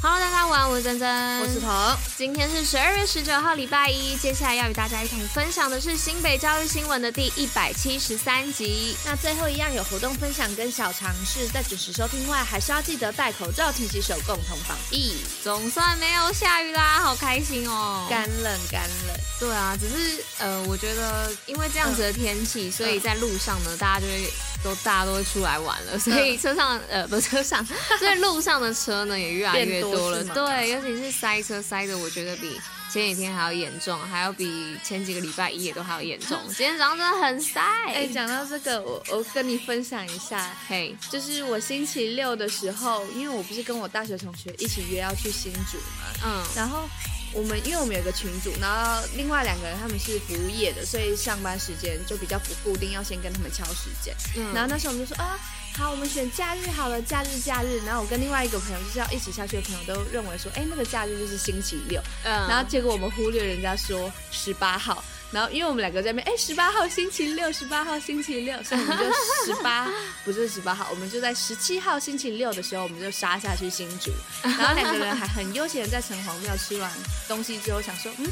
Hello，大家晚安，我是珍珍，我是彤。今天是十二月十九号，礼拜一。接下来要与大家一同分享的是新北教育新闻的第一百七十三集。那最后一样有活动分享跟小常识，在准时收听外，还是要记得戴口罩、勤洗手，共同防疫。总算没有下雨啦，好开心哦！干冷干冷。对啊，只是呃，我觉得因为这样子的天气，嗯、所以在路上呢，大家就会。都大家都会出来玩了，所以车上、嗯、呃不车上，所以路上的车呢也越来越多了。多对，尤其是塞车塞的，我觉得比前几天还要严重，还要比前几个礼拜一也都还要严重。今天早上真的很塞。哎，讲到这个，我我跟你分享一下，嘿，就是我星期六的时候，因为我不是跟我大学同学一起约要去新竹嘛，嗯，然后。我们因为我们有个群组，然后另外两个人他们是服务业的，所以上班时间就比较不固定，要先跟他们敲时间。嗯，然后那时候我们就说啊，好，我们选假日好了，假日假日。然后我跟另外一个朋友就是要一起下去的朋友都认为说，哎，那个假日就是星期六。嗯，然后结果我们忽略人家说十八号。然后，因为我们两个在那边，哎，十八号星期六，十八号星期六，所以我们就十八，不是十八号，我们就在十七号星期六的时候，我们就杀下去新竹。然后两个人还很悠闲在城隍庙吃完东西之后，想说，嗯，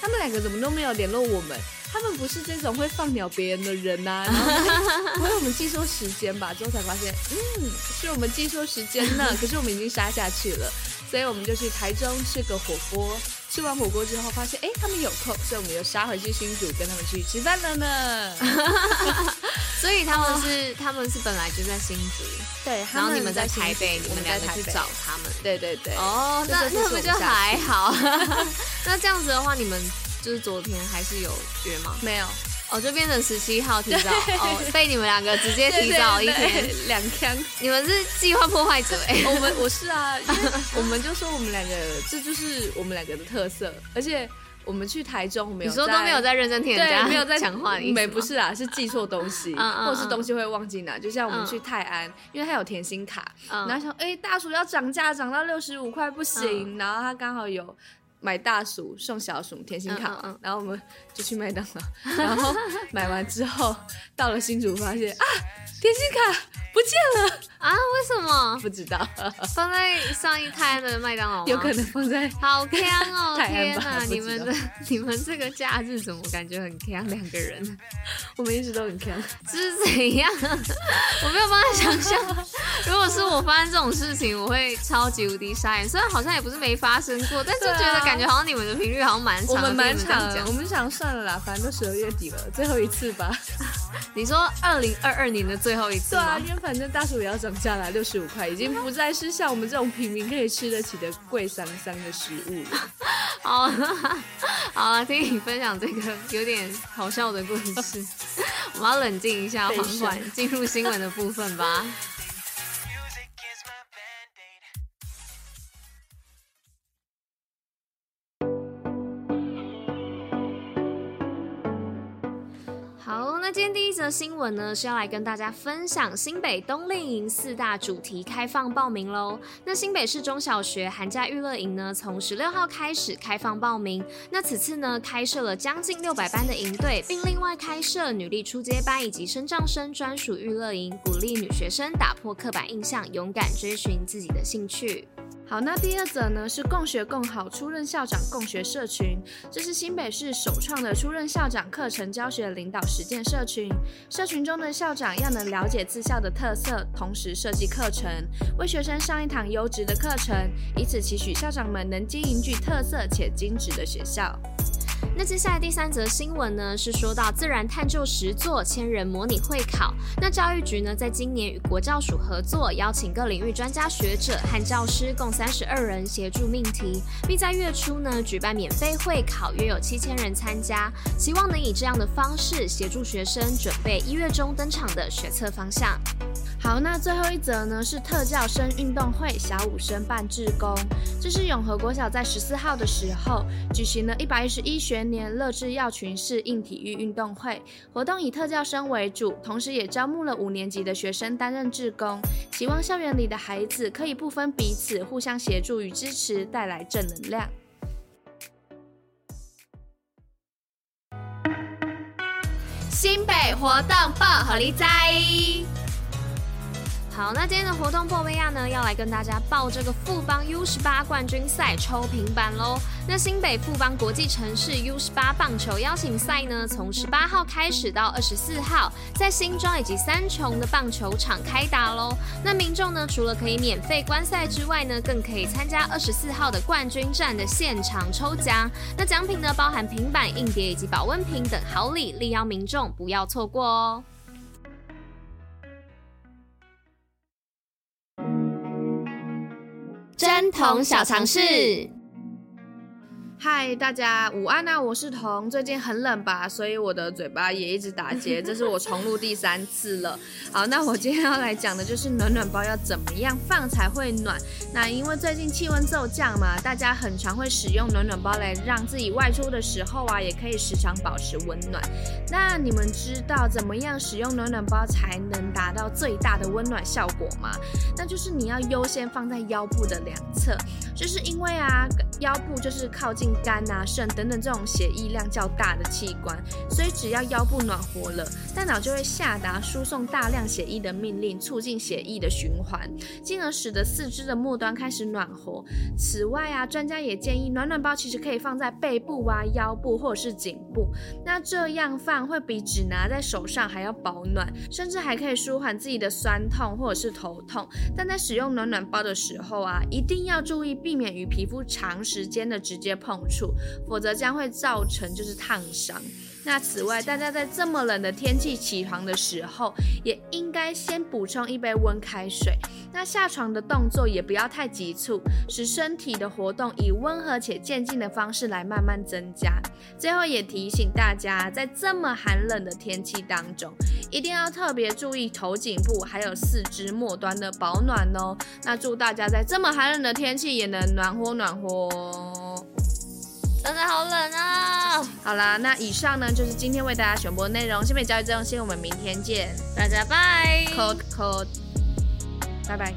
他们两个怎么都没有联络我们？他们不是这种会放鸟别人的人呐、啊？然后不会我们记错时间吧？之后才发现，嗯，是我们记错时间了。可是我们已经杀下去了，所以我们就去台中吃个火锅。吃完火锅之后，发现哎，他们有空，所以我们又杀回去新竹，跟他们去吃饭了呢。所以他们是，他们是本来就在新竹，对。然后你们在台北，你们两个去找他们。对对对。哦，那那不就还好？那这样子的话，你们就是昨天还是有约吗？没有。哦，就变成十七号提早。哦，被你们两个直接提早一天。两天。你们是计划破坏者哎，我们 我是啊，我们就说我们两个这就是我们两个的特色，而且我们去台中没有，你说都没有在认真听人家，没有在讲话，没不是啊，是记错东西，或是东西会忘记拿，就像我们去泰安，因为他有甜心卡，然后想哎大薯要涨价涨到六十五块不行，然后他刚好有。买大薯送小薯甜心卡，嗯嗯嗯，然后我们就去麦当劳，然后买完之后到了新竹，发现啊，甜心卡不见了啊？为什么？不知道，放在上一胎的麦当劳，有可能放在好坑哦！天哪，你们的你们这个假日怎么感觉很坑？两个人，我们一直都很坑，这是怎样？我没有办法想象，如果是我发生这种事情，我会超级无敌傻眼。虽然好像也不是没发生过，但是觉得。感觉好像你们的频率好像蛮长，我们蛮长的。我们想算了啦，反正都十二月底了，最后一次吧。你说二零二二年的最后一次？对啊，反正大薯也要涨价了，六十五块已经不再是像我们这种平民可以吃得起的贵桑桑的食物了。好，好了，听你分享这个有点好笑的故事，我们要冷静一下，缓缓进入新闻的部分吧。好那今天第一则新闻呢，是要来跟大家分享新北冬令营四大主题开放报名喽。那新北市中小学寒假娱乐营呢，从十六号开始开放报名。那此次呢，开设了将近六百班的营队，并另外开设女力初阶班以及升障生专属娱乐营，鼓励女学生打破刻板印象，勇敢追寻自己的兴趣。好，那第二则呢是共学共好出任校长共学社群，这是新北市首创的出任校长课程教学领导实践社群。社群中的校长要能了解自校的特色，同时设计课程，为学生上一堂优质的课程，以此期许校长们能经营具特色且精致的学校。那接下来第三则新闻呢，是说到自然探究实作千人模拟会考。那教育局呢，在今年与国教署合作，邀请各领域专家学者和教师共三十二人协助命题，并在月初呢举办免费会考，约有七千人参加，希望能以这样的方式协助学生准备一月中登场的学测方向。好，那最后一则呢是特教生运动会，小五生办志工。这是永和国小在十四号的时候举行了一百一十一学年乐智耀群适应体育运动会，活动以特教生为主，同时也招募了五年级的学生担任志工，希望校园里的孩子可以不分彼此，互相协助与支持，带来正能量。新北活动报虎哩知。好，那今天的活动报尾亚呢，要来跟大家报这个富邦 U 十八冠军赛抽平板喽。那新北富邦国际城市 U 十八棒球邀请赛呢，从十八号开始到二十四号，在新庄以及三重的棒球场开打喽。那民众呢，除了可以免费观赛之外呢，更可以参加二十四号的冠军战的现场抽奖。那奖品呢，包含平板、硬碟以及保温瓶等好礼，力邀民众不要错过哦。贞童小常识。嗨，大家午安啊！我是彤，最近很冷吧，所以我的嘴巴也一直打结，这是我重录第三次了。好，那我今天要来讲的就是暖暖包要怎么样放才会暖。那因为最近气温骤降嘛，大家很常会使用暖暖包来让自己外出的时候啊，也可以时常保持温暖。那你们知道怎么样使用暖暖包才能达到最大的温暖效果吗？那就是你要优先放在腰部的两侧，就是因为啊，腰部就是靠近。肝啊、肾等等这种血液量较大的器官，所以只要腰部暖和了，大脑就会下达输送大量血液的命令，促进血液的循环，进而使得四肢的末端开始暖和。此外啊，专家也建议暖暖包其实可以放在背部啊、腰部或者是颈部，那这样放会比只拿在手上还要保暖，甚至还可以舒缓自己的酸痛或者是头痛。但在使用暖暖包的时候啊，一定要注意避免与皮肤长时间的直接碰。处，否则将会造成就是烫伤。那此外，大家在这么冷的天气起床的时候，也应该先补充一杯温开水。那下床的动作也不要太急促，使身体的活动以温和且渐进的方式来慢慢增加。最后也提醒大家，在这么寒冷的天气当中，一定要特别注意头颈部还有四肢末端的保暖哦。那祝大家在这么寒冷的天气也能暖和暖和。真的好冷啊！好啦，那以上呢就是今天为大家选播的内容。新北教育资用先，我们明天见，大家拜。Code code，拜拜。